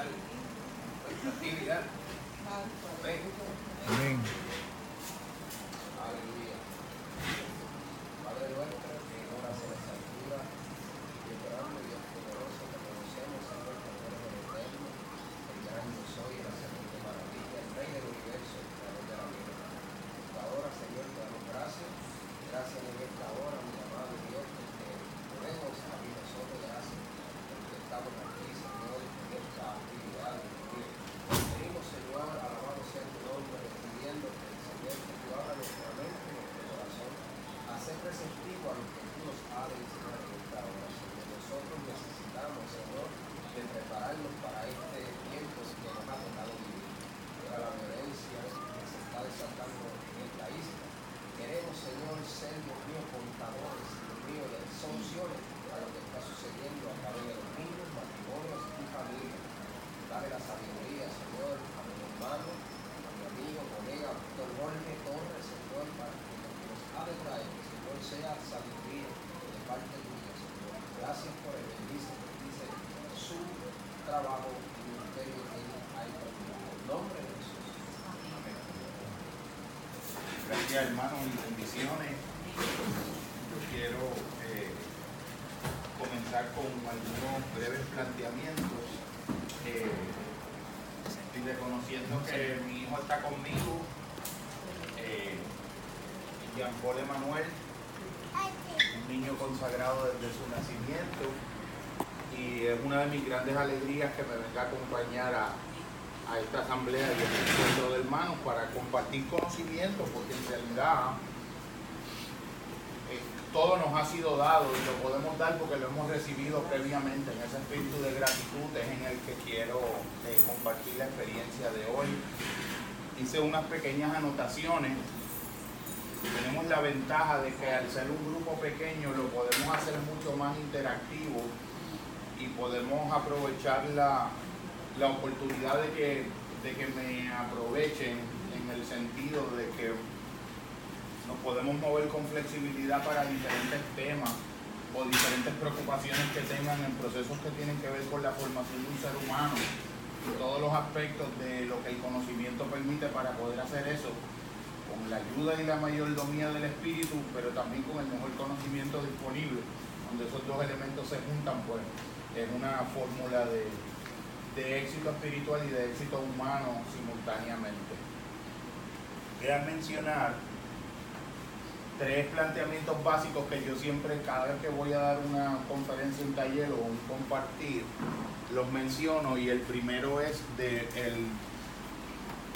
actividad. Amén. Aleluya. Padre nuestro, que en horas de las alturas, y orando, Dios poderoso, te conocemos, Señor, por el del eterno, el gran yo soy, el hacedor de maravilla, el rey del universo, el creador de la vida. Ahora, Señor, te damos gracias. Gracias en esta hora, mi amado Dios, porque podemos abrir nosotros gracias, porque estamos aquí, Señor, en esta actividad. Dios. Venimos, Señor, alabado sea tu nombre, pidiéndote, Señor, que tú abras nuestra mente y nuestro corazón a ser receptivo a lo que tú nos has de enseñar en esta hora, Señor. Nosotros necesitamos, Señor, de prepararnos para este tiempo que nos ha tocado vivir. Para la violencia que se está desatando en esta isla. Queremos, Señor, ser, Dios mío, contadores, Dios mío, de soluciones a lo que está sucediendo a través de los niños, matrimonios y familias. Dale la sabiduría, Señor, a mi hermano, a mi amigo, colega, Víctor Jorge Torres, Señor, para que lo que nos ha de traer, Señor, sea sabiduría de parte tuya, Señor. Gracias por el bendice, bendice su trabajo y ministerio que él ha hecho. En nombre de Jesús. Amén. Hermanos y bendiciones. Yo quiero eh, comenzar con algunos breves planteamientos eh, y reconociendo que mi hijo está conmigo, eh, Jean Paul Emanuel, un niño consagrado desde su nacimiento y es una de mis grandes alegrías que me venga a acompañar a, a esta asamblea y este encuentro de hermanos para compartir conocimiento, porque en realidad eh, todo nos ha sido dado y lo podemos dar porque lo hemos recibido previamente. En ese espíritu de gratitud es en el que quiero eh, compartir la experiencia de hoy. Hice unas pequeñas anotaciones. Tenemos la ventaja de que al ser un grupo pequeño lo podemos hacer mucho más interactivo y podemos aprovechar la, la oportunidad de que, de que me aprovechen en el sentido de que nos podemos mover con flexibilidad para diferentes temas o diferentes preocupaciones que tengan en procesos que tienen que ver con la formación de un ser humano y todos los aspectos de lo que el conocimiento permite para poder hacer eso con la ayuda y la mayordomía del espíritu, pero también con el mejor conocimiento disponible, donde esos dos elementos se juntan, pues es una fórmula de, de éxito espiritual y de éxito humano simultáneamente. Voy a mencionar tres planteamientos básicos que yo siempre, cada vez que voy a dar una conferencia, un taller o un compartir, los menciono y el primero es del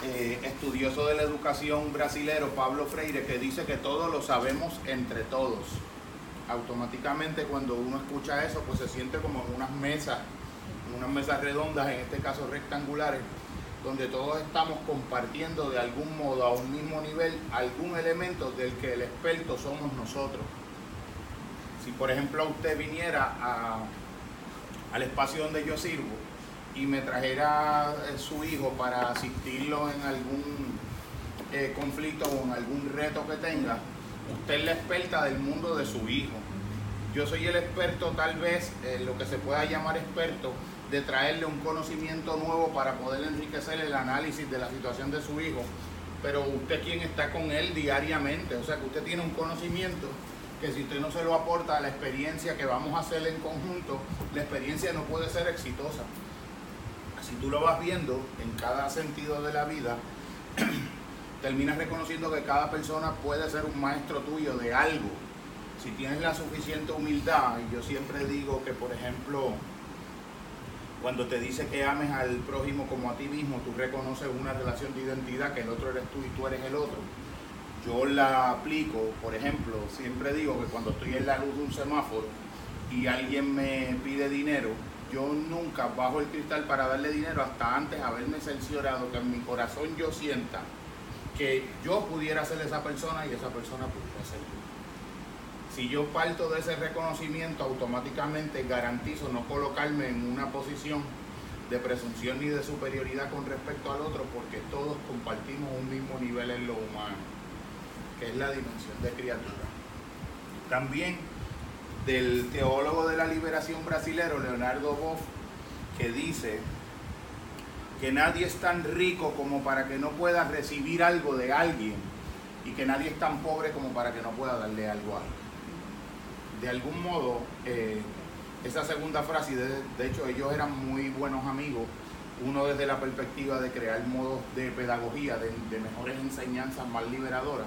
eh, estudioso de la educación brasilero Pablo Freire que dice que todo lo sabemos entre todos. Automáticamente cuando uno escucha eso pues se siente como en unas mesas, unas mesas redondas, en este caso rectangulares, donde todos estamos compartiendo de algún modo a un mismo nivel algún elemento del que el experto somos nosotros. Si por ejemplo usted viniera al espacio donde yo sirvo y me trajera eh, su hijo para asistirlo en algún eh, conflicto o en algún reto que tenga, usted es la experta del mundo de su hijo. Yo soy el experto tal vez, eh, lo que se pueda llamar experto, de traerle un conocimiento nuevo para poder enriquecer el análisis de la situación de su hijo. Pero usted quien está con él diariamente, o sea que usted tiene un conocimiento que si usted no se lo aporta a la experiencia que vamos a hacer en conjunto, la experiencia no puede ser exitosa. Si tú lo vas viendo en cada sentido de la vida, terminas reconociendo que cada persona puede ser un maestro tuyo de algo. Si tienes la suficiente humildad, y yo siempre digo que, por ejemplo, cuando te dice que ames al prójimo como a ti mismo, tú reconoces una relación de identidad, que el otro eres tú y tú eres el otro. Yo la aplico, por ejemplo, siempre digo que cuando estoy en la luz de un semáforo y alguien me pide dinero, yo nunca bajo el cristal para darle dinero hasta antes haberme cerciorado que en mi corazón yo sienta que yo pudiera ser esa persona y esa persona pudiera ser yo. Si yo parto de ese reconocimiento, automáticamente garantizo no colocarme en una posición de presunción ni de superioridad con respecto al otro, porque todos compartimos un mismo nivel en lo humano, que es la dimensión de criatura. También del teólogo de la liberación brasilero, Leonardo Boff, que dice que nadie es tan rico como para que no pueda recibir algo de alguien y que nadie es tan pobre como para que no pueda darle algo a alguien. De algún modo, eh, esa segunda frase, de, de hecho ellos eran muy buenos amigos, uno desde la perspectiva de crear modos de pedagogía, de, de mejores enseñanzas más liberadoras,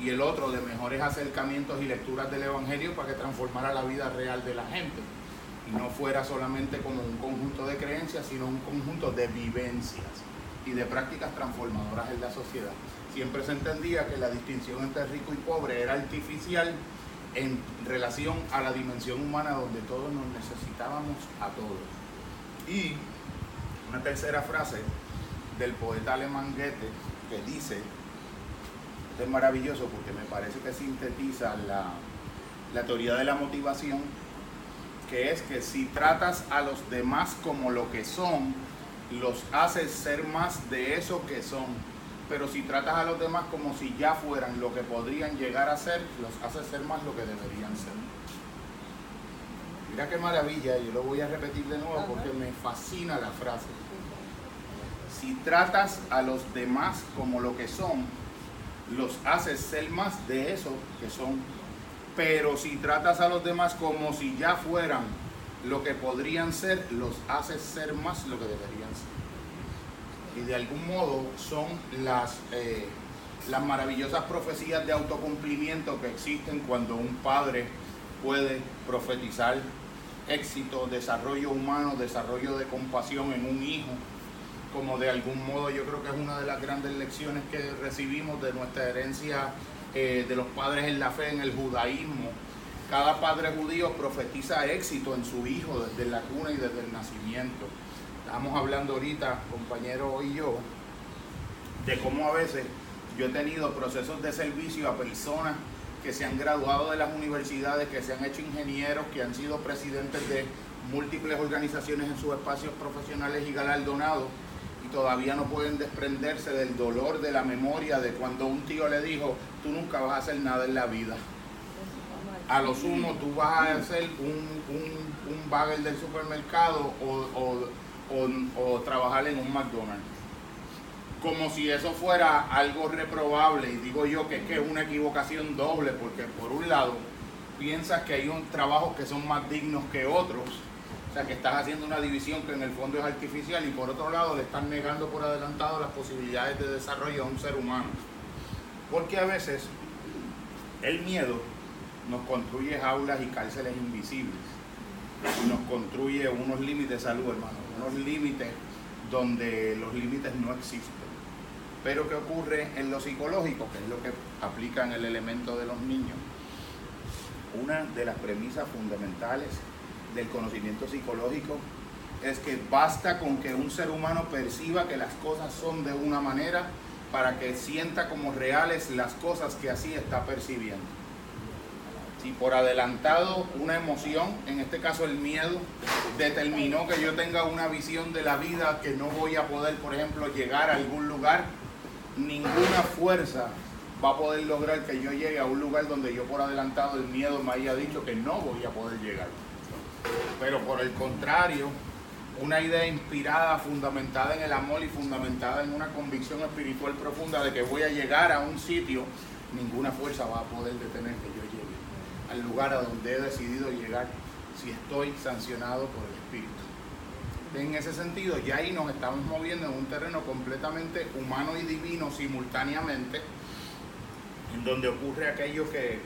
y el otro de mejores acercamientos y lecturas del Evangelio para que transformara la vida real de la gente y no fuera solamente como un conjunto de creencias, sino un conjunto de vivencias y de prácticas transformadoras en la sociedad. Siempre se entendía que la distinción entre rico y pobre era artificial en relación a la dimensión humana donde todos nos necesitábamos a todos. Y una tercera frase del poeta alemán Goethe que dice, esto es maravilloso porque me parece que sintetiza la, la teoría de la motivación que es que si tratas a los demás como lo que son, los haces ser más de eso que son. Pero si tratas a los demás como si ya fueran lo que podrían llegar a ser, los haces ser más lo que deberían ser. Mira qué maravilla, yo lo voy a repetir de nuevo porque me fascina la frase. Si tratas a los demás como lo que son, los haces ser más de eso que son pero si tratas a los demás como si ya fueran lo que podrían ser, los haces ser más lo que deberían ser. Y de algún modo son las, eh, las maravillosas profecías de autocumplimiento que existen cuando un padre puede profetizar éxito, desarrollo humano, desarrollo de compasión en un hijo, como de algún modo yo creo que es una de las grandes lecciones que recibimos de nuestra herencia eh, de los padres en la fe en el judaísmo. Cada padre judío profetiza éxito en su hijo desde la cuna y desde el nacimiento. Estamos hablando ahorita, compañero y yo, de cómo a veces yo he tenido procesos de servicio a personas que se han graduado de las universidades, que se han hecho ingenieros, que han sido presidentes de múltiples organizaciones en sus espacios profesionales y galardonados todavía no pueden desprenderse del dolor, de la memoria de cuando un tío le dijo, tú nunca vas a hacer nada en la vida. A lo sumo tú vas a hacer un, un, un bagel del supermercado o, trabajar en un McDonald's. Como si eso fuera algo reprobable. Y digo yo que es que es una equivocación doble, porque por un lado piensas que hay un trabajo que son más dignos que otros o sea, que estás haciendo una división que en el fondo es artificial y por otro lado le estás negando por adelantado las posibilidades de desarrollo a un ser humano. Porque a veces el miedo nos construye jaulas y cárceles invisibles. Nos construye unos límites de salud, hermano. Unos límites donde los límites no existen. Pero ¿qué ocurre en lo psicológico? Que es lo que aplica en el elemento de los niños. Una de las premisas fundamentales del conocimiento psicológico es que basta con que un ser humano perciba que las cosas son de una manera para que sienta como reales las cosas que así está percibiendo. Si por adelantado una emoción, en este caso el miedo, determinó que yo tenga una visión de la vida que no voy a poder, por ejemplo, llegar a algún lugar, ninguna fuerza va a poder lograr que yo llegue a un lugar donde yo por adelantado el miedo me haya dicho que no voy a poder llegar. Pero por el contrario, una idea inspirada, fundamentada en el amor y fundamentada en una convicción espiritual profunda de que voy a llegar a un sitio, ninguna fuerza va a poder detener que yo llegue al lugar a donde he decidido llegar si estoy sancionado por el Espíritu. En ese sentido, ya ahí nos estamos moviendo en un terreno completamente humano y divino simultáneamente, en donde ocurre aquello que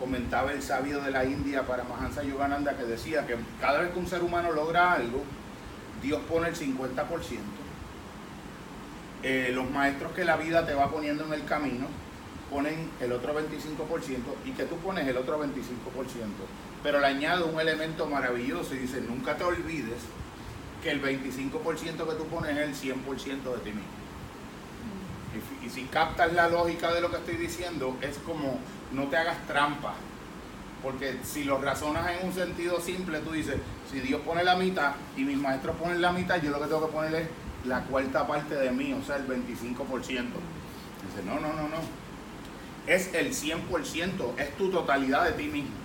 comentaba el sabio de la India para Mahansa Yogananda que decía que cada vez que un ser humano logra algo, Dios pone el 50%. Eh, los maestros que la vida te va poniendo en el camino ponen el otro 25% y que tú pones el otro 25%. Pero le añado un elemento maravilloso y dice, nunca te olvides que el 25% que tú pones es el 100% de ti mismo. Y, y si captas la lógica de lo que estoy diciendo, es como no te hagas trampa. Porque si lo razonas en un sentido simple, tú dices, si Dios pone la mitad y mis maestros ponen la mitad, yo lo que tengo que poner es la cuarta parte de mí, o sea, el 25%. Dice, no, no, no, no. Es el 100%, es tu totalidad de ti mismo.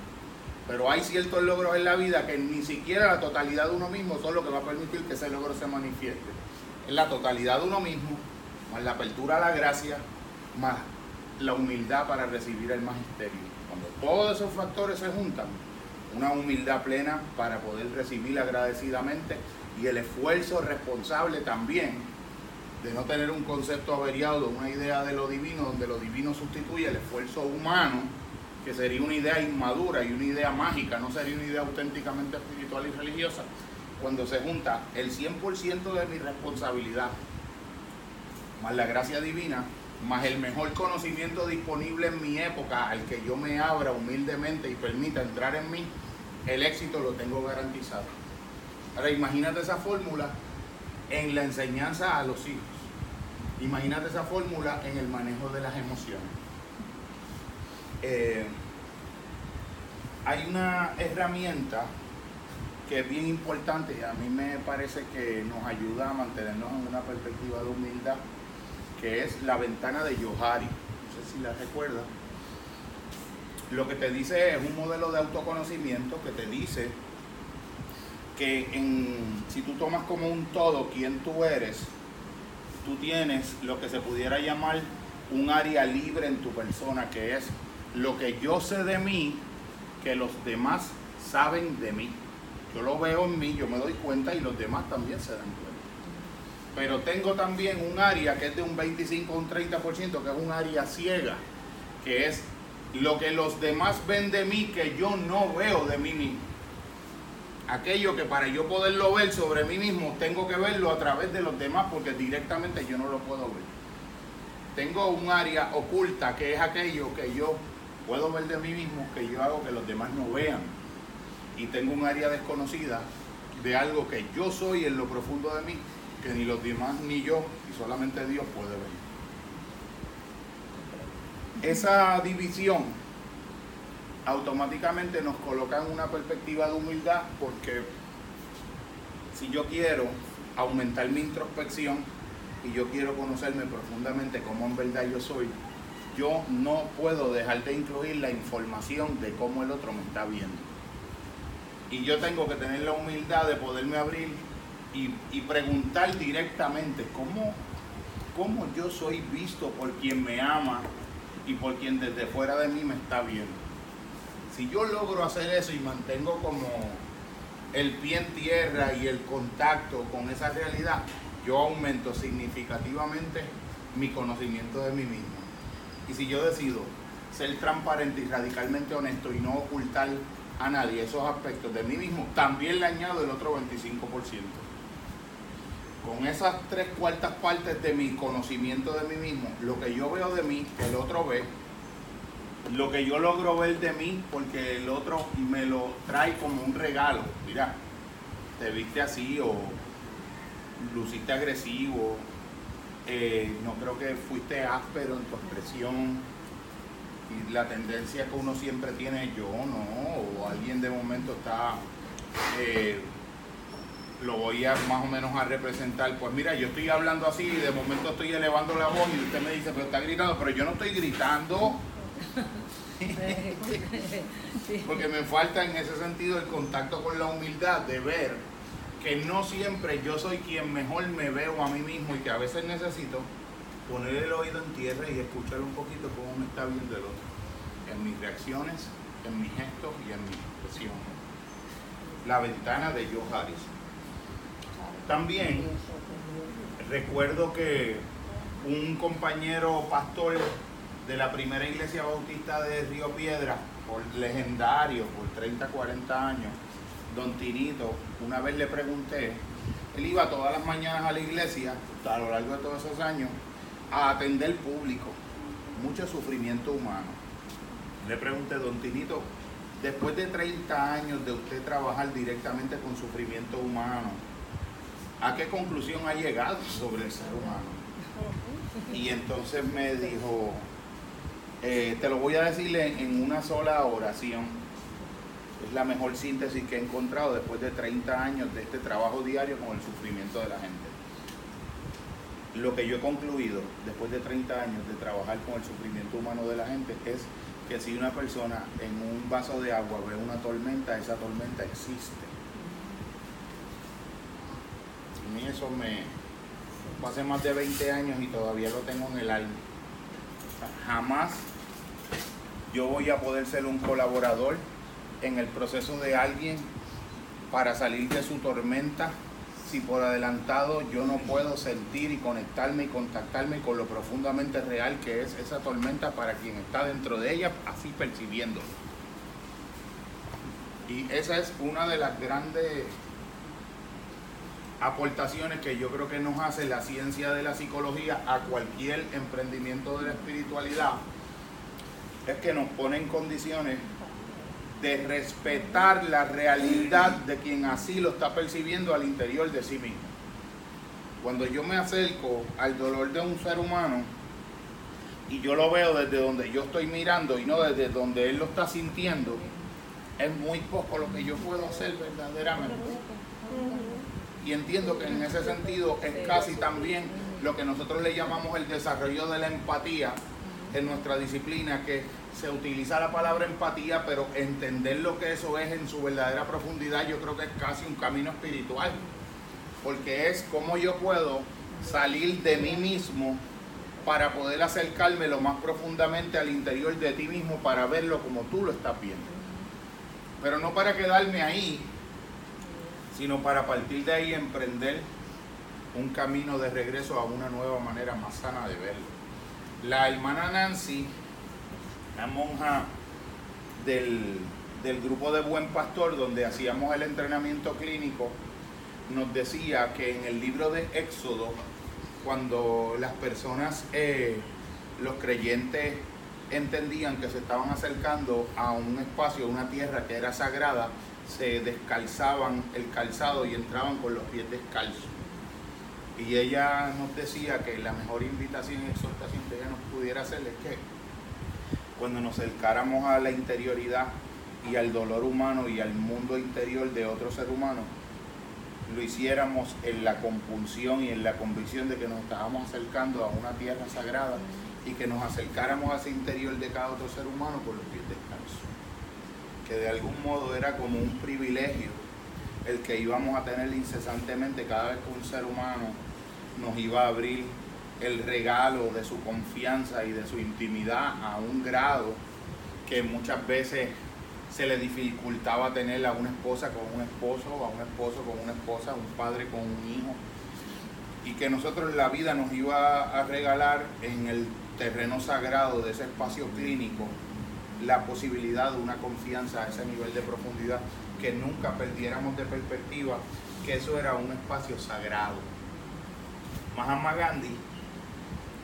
Pero hay ciertos logros en la vida que ni siquiera la totalidad de uno mismo son lo que va a permitir que ese logro se manifieste. es la totalidad de uno mismo, más la apertura a la gracia, más la humildad para recibir el magisterio. Cuando todos esos factores se juntan, una humildad plena para poder recibir agradecidamente y el esfuerzo responsable también de no tener un concepto averiado de una idea de lo divino, donde lo divino sustituye el esfuerzo humano, que sería una idea inmadura y una idea mágica, no sería una idea auténticamente espiritual y religiosa, cuando se junta el 100% de mi responsabilidad, más la gracia divina, más el mejor conocimiento disponible en mi época al que yo me abra humildemente y permita entrar en mí, el éxito lo tengo garantizado. Ahora imagínate esa fórmula en la enseñanza a los hijos. Imagínate esa fórmula en el manejo de las emociones. Eh, hay una herramienta que es bien importante y a mí me parece que nos ayuda a mantenernos en una perspectiva de humildad, que es la ventana de Yohari. No sé si la recuerdas. Lo que te dice es un modelo de autoconocimiento que te dice que en, si tú tomas como un todo quién tú eres, tú tienes lo que se pudiera llamar un área libre en tu persona, que es lo que yo sé de mí, que los demás saben de mí. Yo lo veo en mí, yo me doy cuenta y los demás también se dan cuenta. Pero tengo también un área que es de un 25 o un 30%, que es un área ciega, que es lo que los demás ven de mí que yo no veo de mí mismo. Aquello que para yo poderlo ver sobre mí mismo, tengo que verlo a través de los demás porque directamente yo no lo puedo ver. Tengo un área oculta que es aquello que yo puedo ver de mí mismo, que yo hago que los demás no vean. Y tengo un área desconocida de algo que yo soy en lo profundo de mí, que ni los demás ni yo, y solamente Dios puede ver esa división automáticamente nos coloca en una perspectiva de humildad porque si yo quiero aumentar mi introspección y yo quiero conocerme profundamente como en verdad yo soy, yo no puedo dejar de incluir la información de cómo el otro me está viendo. Y yo tengo que tener la humildad de poderme abrir y, y preguntar directamente cómo, cómo yo soy visto por quien me ama y por quien desde fuera de mí me está viendo. Si yo logro hacer eso y mantengo como el pie en tierra y el contacto con esa realidad, yo aumento significativamente mi conocimiento de mí mismo. Y si yo decido ser transparente y radicalmente honesto y no ocultar a nadie esos aspectos de mí mismo, también le añado el otro 25% con esas tres cuartas partes de mi conocimiento de mí mismo, lo que yo veo de mí, el otro ve, lo que yo logro ver de mí, porque el otro me lo trae como un regalo. Mira, te viste así o luciste agresivo, eh, no creo que fuiste áspero en tu expresión. Y la tendencia que uno siempre tiene yo, ¿no? O alguien de momento está... Eh, lo voy a más o menos a representar. Pues mira, yo estoy hablando así y de momento estoy elevando la voz y usted me dice, pero está gritando, pero yo no estoy gritando. Porque me falta en ese sentido el contacto con la humildad de ver que no siempre yo soy quien mejor me veo a mí mismo y que a veces necesito poner el oído en tierra y escuchar un poquito cómo me está viendo el otro. En mis reacciones, en mis gestos y en mi expresión. La ventana de Joe Harris. También recuerdo que un compañero pastor de la primera iglesia bautista de Río Piedra, por legendario, por 30, 40 años, don Tinito, una vez le pregunté, él iba todas las mañanas a la iglesia, a lo largo de todos esos años, a atender público, mucho sufrimiento humano. Le pregunté, don Tinito, después de 30 años de usted trabajar directamente con sufrimiento humano, ¿a qué conclusión ha llegado sobre el ser humano? Y entonces me dijo, eh, te lo voy a decir en una sola oración. Es la mejor síntesis que he encontrado después de 30 años de este trabajo diario con el sufrimiento de la gente. Lo que yo he concluido después de 30 años de trabajar con el sufrimiento humano de la gente es que si una persona en un vaso de agua ve una tormenta, esa tormenta existe. A mí eso me, hace más de 20 años y todavía lo tengo en el alma. Jamás yo voy a poder ser un colaborador en el proceso de alguien para salir de su tormenta si por adelantado yo no puedo sentir y conectarme y contactarme con lo profundamente real que es esa tormenta para quien está dentro de ella, así percibiendo. Y esa es una de las grandes aportaciones que yo creo que nos hace la ciencia de la psicología a cualquier emprendimiento de la espiritualidad, es que nos pone en condiciones de respetar la realidad de quien así lo está percibiendo al interior de sí mismo. Cuando yo me acerco al dolor de un ser humano y yo lo veo desde donde yo estoy mirando y no desde donde él lo está sintiendo, es muy poco lo que yo puedo hacer verdaderamente. Y entiendo que en ese sentido es casi también lo que nosotros le llamamos el desarrollo de la empatía en nuestra disciplina, que se utiliza la palabra empatía, pero entender lo que eso es en su verdadera profundidad, yo creo que es casi un camino espiritual, porque es cómo yo puedo salir de mí mismo para poder acercarme lo más profundamente al interior de ti mismo para verlo como tú lo estás viendo. Pero no para quedarme ahí, sino para partir de ahí emprender un camino de regreso a una nueva manera más sana de verlo. La hermana Nancy una monja del, grupo de Buen Pastor, donde hacíamos el entrenamiento clínico, nos decía que en el libro de Éxodo, cuando las personas, eh, los creyentes, entendían que se estaban acercando a un espacio, a una tierra que era sagrada, se descalzaban el calzado y entraban con los pies descalzos. Y ella nos decía que la mejor invitación y exhortación que ella nos pudiera hacer es que cuando nos acercáramos a la interioridad y al dolor humano y al mundo interior de otro ser humano, lo hiciéramos en la compulsión y en la convicción de que nos estábamos acercando a una tierra sagrada y que nos acercáramos a ese interior de cada otro ser humano por los pies descalzos. Que de algún modo era como un privilegio el que íbamos a tener incesantemente cada vez que un ser humano nos iba a abrir el regalo de su confianza y de su intimidad a un grado que muchas veces se le dificultaba tener a una esposa con un esposo, a un esposo con una esposa, a un padre con un hijo. Y que nosotros la vida nos iba a regalar en el terreno sagrado de ese espacio clínico la posibilidad de una confianza a ese nivel de profundidad, que nunca perdiéramos de perspectiva que eso era un espacio sagrado. Mahatma Gandhi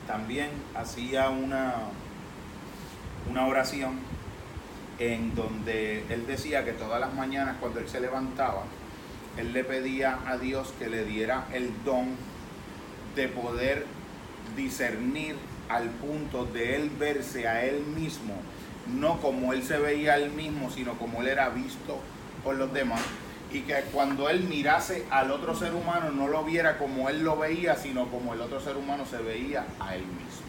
también hacía una, una oración en donde él decía que todas las mañanas cuando él se levantaba, él le pedía a Dios que le diera el don de poder discernir al punto de él verse a él mismo, no como él se veía él mismo, sino como él era visto por los demás y que cuando él mirase al otro ser humano no lo viera como él lo veía, sino como el otro ser humano se veía a él mismo.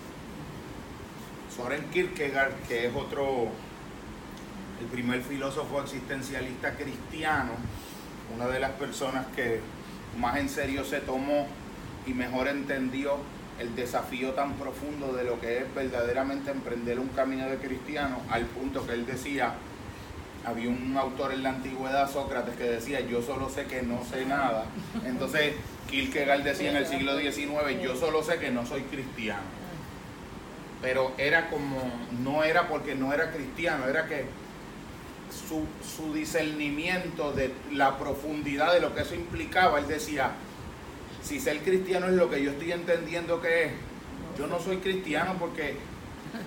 Soren Kierkegaard, que es otro, el primer filósofo existencialista cristiano, una de las personas que más en serio se tomó y mejor entendió el desafío tan profundo de lo que es verdaderamente emprender un camino de cristiano, al punto que él decía, había un autor en la antigüedad, Sócrates, que decía, yo solo sé que no sé nada. Entonces, Kierkegaard decía en el siglo XIX, yo solo sé que no soy cristiano. Pero era como, no era porque no era cristiano, era que su, su discernimiento de la profundidad de lo que eso implicaba, él decía, si ser cristiano es lo que yo estoy entendiendo que es, yo no soy cristiano porque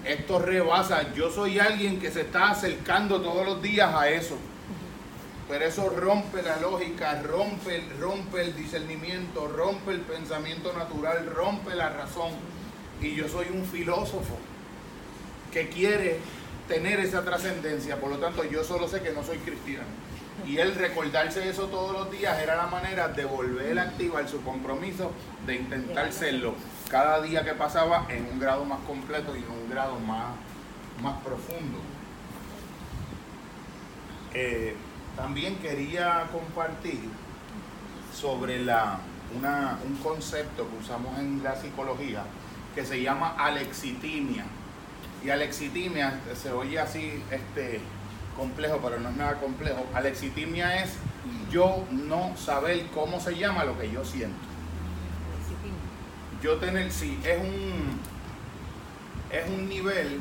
esto rebasa. Yo soy alguien que se está acercando todos los días a eso. Pero eso rompe la lógica, rompe, rompe el discernimiento, rompe el pensamiento natural, rompe la razón. Y yo soy un filósofo que quiere tener esa trascendencia. Por lo tanto, yo solo sé que no soy cristiano. Y él recordarse eso todos los días era la manera de volver a activar su compromiso de intentar serlo cada día que pasaba en un grado más completo y en un grado más, más profundo. Eh, también quería compartir sobre la, un concepto que usamos en la psicología que se llama alexitimia. Y alexitimia se oye así este, complejo, pero no es nada complejo. Alexitimia es yo no saber cómo se llama lo que yo siento. Yo tener, sí, es un, es un nivel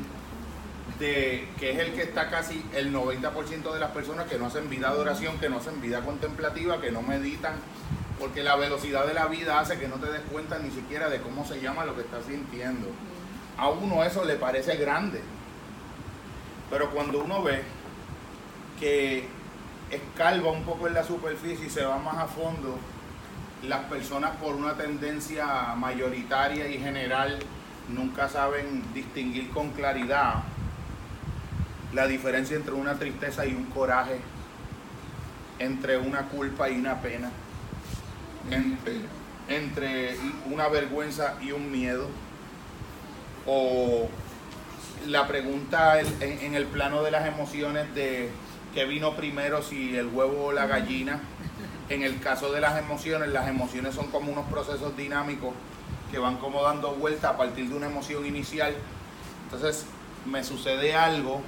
de que es el que está casi el 90% de las personas que no hacen vida de oración, que no hacen vida contemplativa, que no meditan, porque la velocidad de la vida hace que no te des cuenta ni siquiera de cómo se llama lo que estás sintiendo. A uno eso le parece grande, pero cuando uno ve que escalva un poco en la superficie y se va más a fondo, las personas por una tendencia mayoritaria y general nunca saben distinguir con claridad la diferencia entre una tristeza y un coraje, entre una culpa y una pena, entre, una vergüenza y un miedo, o la pregunta en, el plano de las emociones de qué vino primero, si el huevo o la gallina. En el caso de las emociones, las emociones son como unos procesos dinámicos que van como dando vuelta a partir de una emoción inicial. Entonces me sucede algo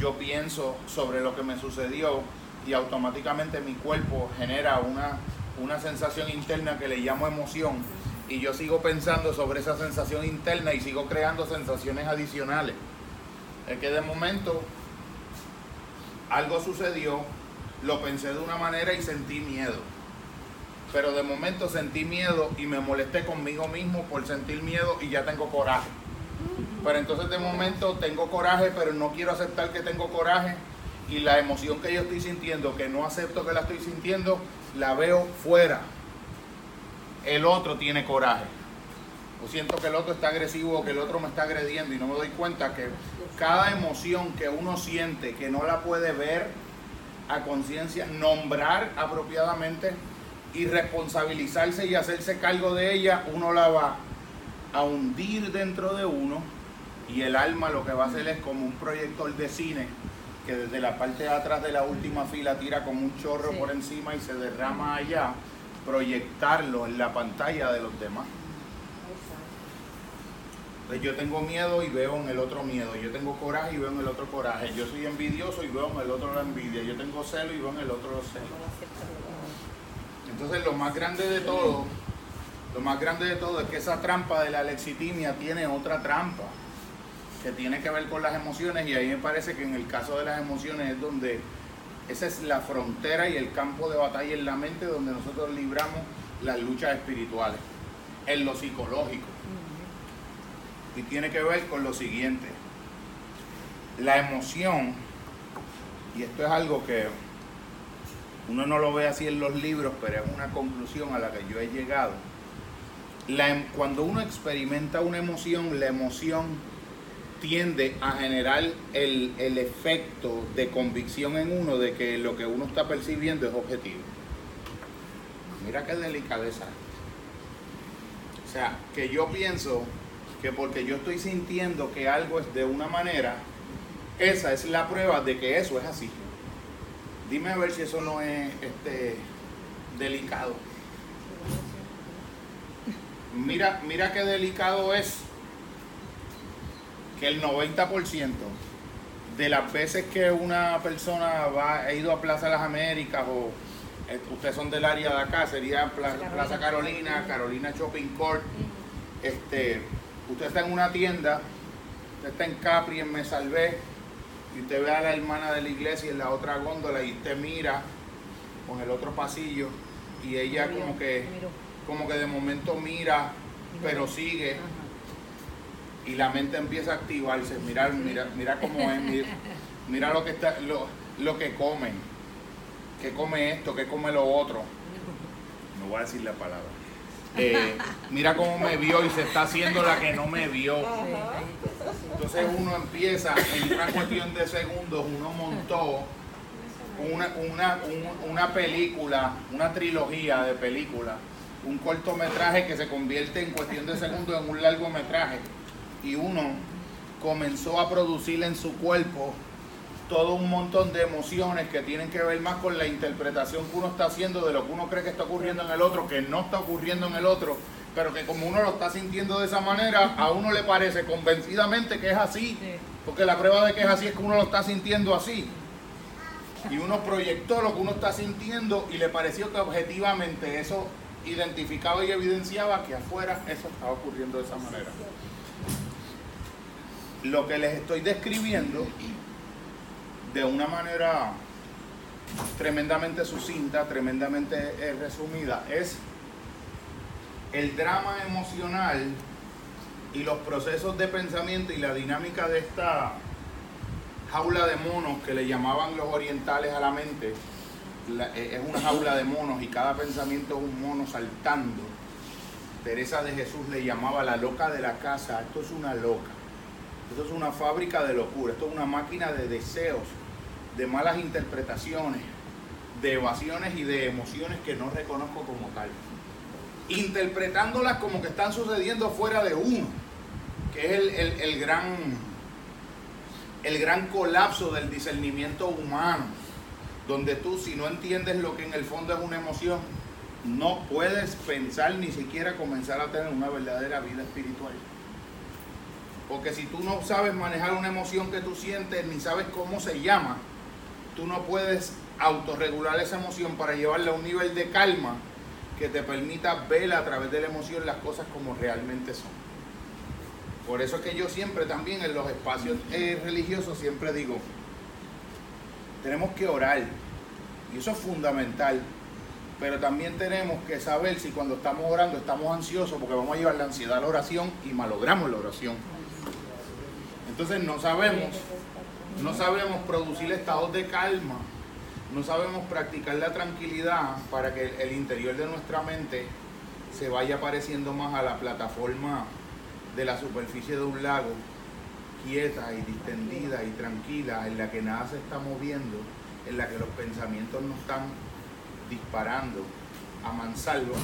yo pienso sobre lo que me sucedió y automáticamente mi cuerpo genera una, una sensación interna que le llamo emoción y yo sigo pensando sobre esa sensación interna y sigo creando sensaciones adicionales. Es que de momento algo sucedió, lo pensé de una manera y sentí miedo. Pero de momento sentí miedo y me molesté conmigo mismo por sentir miedo y ya tengo coraje. Pero entonces de momento tengo coraje, pero no quiero aceptar que tengo coraje. Y la emoción que yo estoy sintiendo, que no acepto que la estoy sintiendo, la veo fuera. El otro tiene coraje. O siento que el otro está agresivo o que el otro me está agrediendo y no me doy cuenta que cada emoción que uno siente, que no la puede ver a conciencia, nombrar apropiadamente y responsabilizarse y hacerse cargo de ella, uno la va a hundir dentro de uno y el alma lo que va a hacer es como un proyector de cine que desde la parte de atrás de la última fila tira como un chorro por encima y se derrama allá, proyectarlo en la pantalla de los demás. Yo tengo miedo y veo en el otro miedo. Yo tengo coraje y veo en el otro coraje. Yo soy envidioso y veo en el otro la envidia. Yo tengo celo y veo en el otro los celos. Entonces lo más grande de todo, lo más grande de todo es que esa trampa de la lexitimia tiene otra trampa que tiene que ver con las emociones y ahí me parece que en el caso de las emociones es donde esa es la frontera y el campo de batalla en la mente donde nosotros libramos las luchas espirituales, en lo psicológico. Y tiene que ver con lo siguiente, la emoción, y esto es algo que uno no lo ve así en los libros, pero es una conclusión a la que yo he llegado. Em, cuando uno experimenta una emoción, la emoción tiende a generar el, efecto de convicción en uno de que lo que uno está percibiendo es objetivo. Mira qué delicadeza. O sea, que yo pienso que porque yo estoy sintiendo que algo es de una manera, esa es la prueba de que eso es así. Dime a ver si eso no es este, delicado. Mira, mira qué delicado es que el 90% de las veces que una persona va, ha ido a Plaza Las Américas o eh, ustedes son del área de acá, sería Plaza, Carolina, Carolina Shopping Court, este, usted está en una tienda, usted está en Capri, en Me Salvé, y usted ve a la hermana de la iglesia en la otra góndola y usted mira con el otro pasillo y ella como que, como que de momento mira, pero sigue y la mente empieza a activarse, mira, mira, mira cómo es, mira, lo que está, lo, que comen, que come esto, que come lo otro. No voy a decir la palabra. Eh, mira cómo me vio y se está haciendo la que no me vio. Entonces uno empieza, en una cuestión de segundos, uno montó una, una, una película, una trilogía de películas, un cortometraje que se convierte en cuestión de segundos en un largometraje y uno comenzó a producir en su cuerpo todo un montón de emociones que tienen que ver más con la interpretación que uno está haciendo de lo que uno cree que está ocurriendo en el otro, que no está ocurriendo en el otro, pero que como uno lo está sintiendo de esa manera, a uno le parece convencidamente que es así, porque la prueba de que es así es que uno lo está sintiendo así. Y uno proyectó lo que uno está sintiendo y le pareció que objetivamente eso identificaba y evidenciaba que afuera eso estaba ocurriendo de esa manera. Lo que les estoy describiendo de una manera tremendamente sucinta, tremendamente eh, resumida, es el drama emocional y los procesos de pensamiento y la dinámica de esta jaula de monos que le llamaban los orientales a la mente. Eh, es una jaula de monos y cada pensamiento es un mono saltando. Teresa de Jesús le llamaba la loca de la casa. Esto es una loca. Esto es una fábrica de locura. Esto es una máquina de deseos de malas interpretaciones, de evasiones y de emociones que no reconozco como tal. Interpretándolas como que están sucediendo fuera de uno, que es el, gran, el gran colapso del discernimiento humano, donde tú si no entiendes lo que en el fondo es una emoción, no puedes pensar ni siquiera comenzar a tener una verdadera vida espiritual. Porque si tú no sabes manejar una emoción que tú sientes, ni sabes cómo se llama, tú no puedes autorregular esa emoción para llevarla a un nivel de calma que te permita ver a través de la emoción las cosas como realmente son. Por eso es que yo siempre también en los espacios eh, religiosos siempre digo, tenemos que orar, y eso es fundamental, pero también tenemos que saber si cuando estamos orando estamos ansiosos, porque vamos a llevar la ansiedad a la oración y malogramos la oración. Entonces no sabemos no sabemos producir estados de calma, no sabemos practicar la tranquilidad para que el interior de nuestra mente se vaya pareciendo más a la plataforma de la superficie de un lago, quieta y distendida y tranquila, en la que nada se está moviendo, en la que los pensamientos no están disparando a mansalva,